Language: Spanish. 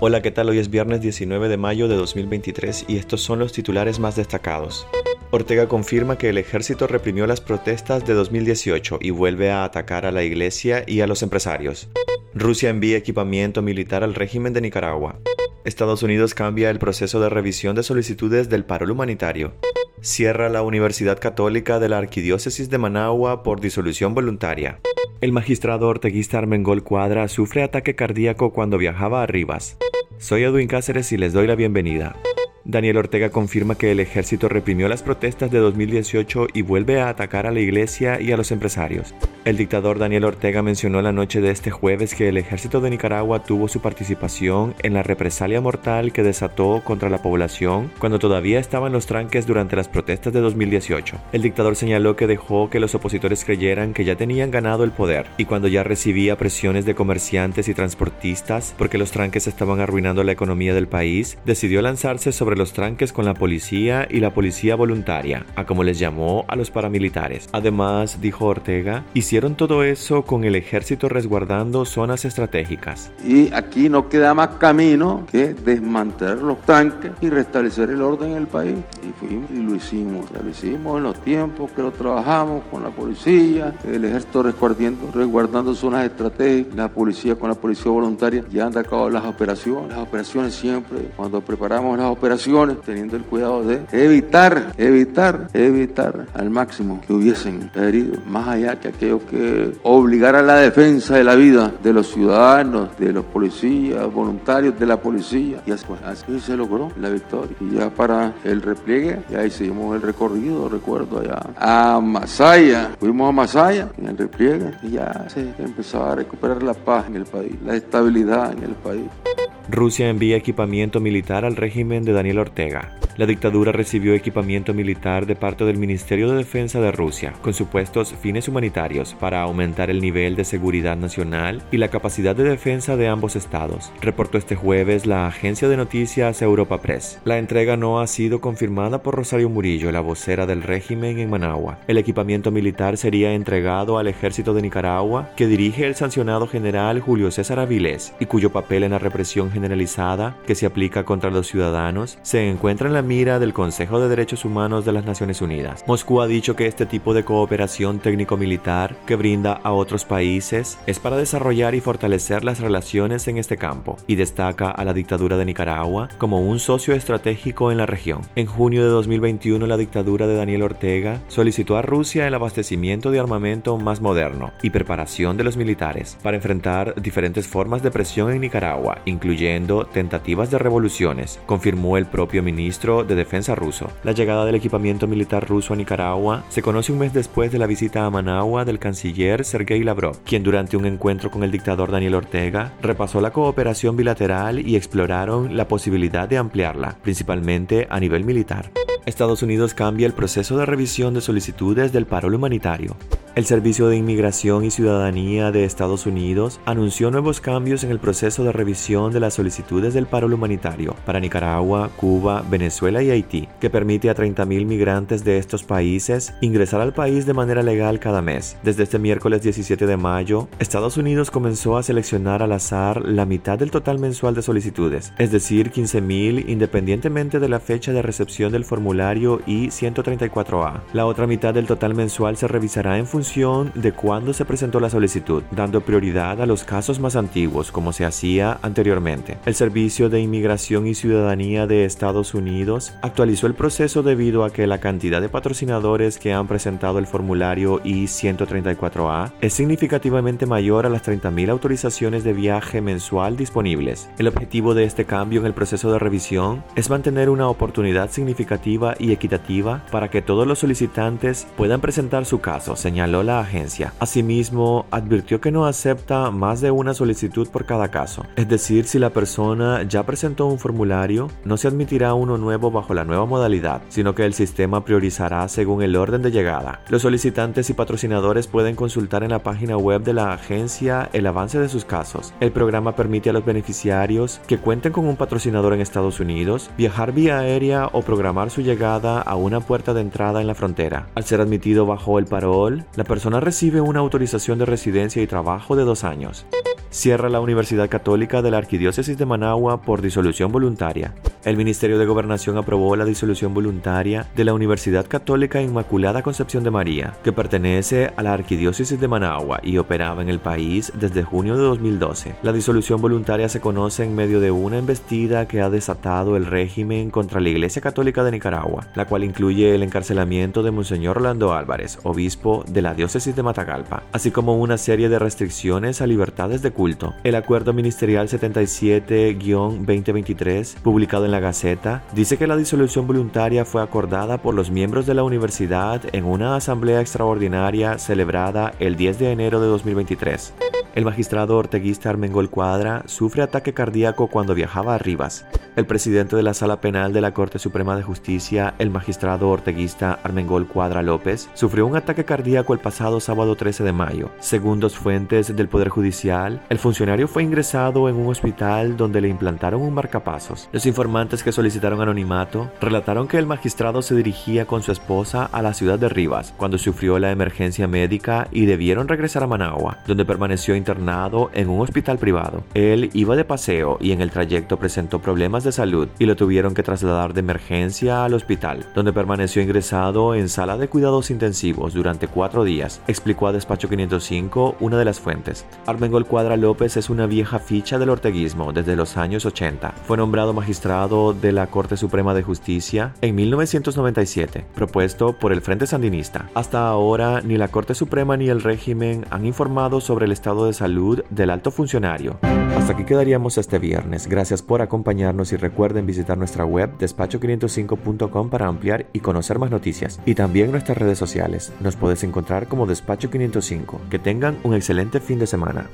Hola, ¿qué tal? Hoy es viernes 19 de mayo de 2023 y estos son los titulares más destacados. Ortega confirma que el ejército reprimió las protestas de 2018 y vuelve a atacar a la iglesia y a los empresarios. Rusia envía equipamiento militar al régimen de Nicaragua. Estados Unidos cambia el proceso de revisión de solicitudes del paro humanitario. Cierra la Universidad Católica de la Arquidiócesis de Managua por disolución voluntaria. El magistrado orteguista Armengol Cuadra sufre ataque cardíaco cuando viajaba a Rivas. Soy Edwin Cáceres y les doy la bienvenida. Daniel Ortega confirma que el ejército reprimió las protestas de 2018 y vuelve a atacar a la iglesia y a los empresarios. El dictador Daniel Ortega mencionó la noche de este jueves que el ejército de Nicaragua tuvo su participación en la represalia mortal que desató contra la población cuando todavía estaban los tranques durante las protestas de 2018. El dictador señaló que dejó que los opositores creyeran que ya tenían ganado el poder y cuando ya recibía presiones de comerciantes y transportistas porque los tranques estaban arruinando la economía del país, decidió lanzarse sobre los tranques con la policía y la policía voluntaria, a como les llamó a los paramilitares. Además, dijo Ortega, hicieron todo eso con el ejército resguardando zonas estratégicas. Y aquí no queda más camino que desmantelar los tanques y restablecer el orden en el país. Y fuimos y lo hicimos. lo hicimos en los tiempos que lo trabajamos con la policía, el ejército resguardando, resguardando zonas estratégicas, la policía con la policía voluntaria. Ya han acabado las operaciones. Las operaciones siempre, cuando preparamos las operaciones, teniendo el cuidado de evitar, evitar, evitar al máximo que hubiesen heridos, más allá que aquello que obligara a la defensa de la vida de los ciudadanos, de los policías, voluntarios de la policía. Y así, así se logró la victoria. Y ya para el repliegue, ya hicimos el recorrido, recuerdo allá a Masaya, fuimos a Masaya en el repliegue y ya se empezaba a recuperar la paz en el país, la estabilidad en el país. Rusia envía equipamiento militar al régimen de Daniel Ortega. La dictadura recibió equipamiento militar de parte del Ministerio de Defensa de Rusia, con supuestos fines humanitarios para aumentar el nivel de seguridad nacional y la capacidad de defensa de ambos estados, reportó este jueves la agencia de noticias Europa Press. La entrega no ha sido confirmada por Rosario Murillo, la vocera del régimen en Managua. El equipamiento militar sería entregado al ejército de Nicaragua, que dirige el sancionado general Julio César Avilés y cuyo papel en la represión generalizada que se aplica contra los ciudadanos se encuentra en la mira del Consejo de Derechos Humanos de las Naciones Unidas. Moscú ha dicho que este tipo de cooperación técnico-militar que brinda a otros países es para desarrollar y fortalecer las relaciones en este campo y destaca a la dictadura de Nicaragua como un socio estratégico en la región. En junio de 2021 la dictadura de Daniel Ortega solicitó a Rusia el abastecimiento de armamento más moderno y preparación de los militares para enfrentar diferentes formas de presión en Nicaragua, incluyendo tentativas de revoluciones, confirmó el propio ministro de Defensa ruso. La llegada del equipamiento militar ruso a Nicaragua se conoce un mes después de la visita a Managua del canciller Sergei Lavrov, quien durante un encuentro con el dictador Daniel Ortega repasó la cooperación bilateral y exploraron la posibilidad de ampliarla, principalmente a nivel militar. Estados Unidos cambia el proceso de revisión de solicitudes del paro humanitario. El Servicio de Inmigración y Ciudadanía de Estados Unidos anunció nuevos cambios en el proceso de revisión de las solicitudes del paro humanitario para Nicaragua, Cuba, Venezuela y Haití, que permite a 30.000 migrantes de estos países ingresar al país de manera legal cada mes. Desde este miércoles 17 de mayo, Estados Unidos comenzó a seleccionar al azar la mitad del total mensual de solicitudes, es decir, 15.000 independientemente de la fecha de recepción del formulario I-134A. La otra mitad del total mensual se revisará en función de cuándo se presentó la solicitud, dando prioridad a los casos más antiguos, como se hacía anteriormente. El Servicio de Inmigración y Ciudadanía de Estados Unidos actualizó el proceso debido a que la cantidad de patrocinadores que han presentado el formulario I-134A es significativamente mayor a las 30.000 autorizaciones de viaje mensual disponibles. El objetivo de este cambio en el proceso de revisión es mantener una oportunidad significativa y equitativa para que todos los solicitantes puedan presentar su caso, señaló la agencia. Asimismo, advirtió que no acepta más de una solicitud por cada caso. Es decir, si la persona ya presentó un formulario, no se admitirá uno nuevo bajo la nueva modalidad, sino que el sistema priorizará según el orden de llegada. Los solicitantes y patrocinadores pueden consultar en la página web de la agencia el avance de sus casos. El programa permite a los beneficiarios que cuenten con un patrocinador en Estados Unidos viajar vía aérea o programar su llegada a una puerta de entrada en la frontera. Al ser admitido bajo el parol, la persona recibe una autorización de residencia y trabajo de dos años. Cierra la Universidad Católica de la Arquidiócesis de Managua por disolución voluntaria. El Ministerio de Gobernación aprobó la disolución voluntaria de la Universidad Católica Inmaculada Concepción de María, que pertenece a la Arquidiócesis de Managua y operaba en el país desde junio de 2012. La disolución voluntaria se conoce en medio de una embestida que ha desatado el régimen contra la Iglesia Católica de Nicaragua, la cual incluye el encarcelamiento de Monseñor Orlando Álvarez, obispo de la diócesis de Matagalpa, así como una serie de restricciones a libertades de El Acuerdo Ministerial 77-2023, publicado en la Gaceta, dice que la disolución voluntaria fue acordada por los miembros de la universidad en una asamblea extraordinaria celebrada el 10 de enero de 2023. El magistrado orteguista Armengol Cuadra sufre ataque cardíaco cuando viajaba a Rivas. El presidente de la Sala Penal de la Corte Suprema de Justicia, el magistrado orteguista Armengol Cuadra López, sufrió un ataque cardíaco el pasado sábado 13 de mayo. Según dos fuentes del Poder Judicial, el funcionario fue ingresado en un hospital donde le implantaron un marcapasos. Los informantes que solicitaron anonimato relataron que el magistrado se dirigía con su esposa a la ciudad de Rivas cuando sufrió la emergencia médica y debieron regresar a Managua, donde permaneció internado en un hospital privado. Él iba de paseo y en el trayecto presentó problemas de salud y lo tuvieron que trasladar de emergencia al hospital, donde permaneció ingresado en sala de cuidados intensivos durante cuatro días, explicó a Despacho 505 una de las fuentes. Armengol Cuadra López es una vieja ficha del orteguismo desde los años 80. Fue nombrado magistrado de la Corte Suprema de Justicia en 1997, propuesto por el Frente Sandinista. Hasta ahora, ni la Corte Suprema ni el régimen han informado sobre el estado de salud del alto funcionario. Hasta aquí quedaríamos este viernes. Gracias por acompañarnos y recuerden visitar nuestra web despacho505.com para ampliar y conocer más noticias. Y también nuestras redes sociales. Nos puedes encontrar como Despacho 505. Que tengan un excelente fin de semana.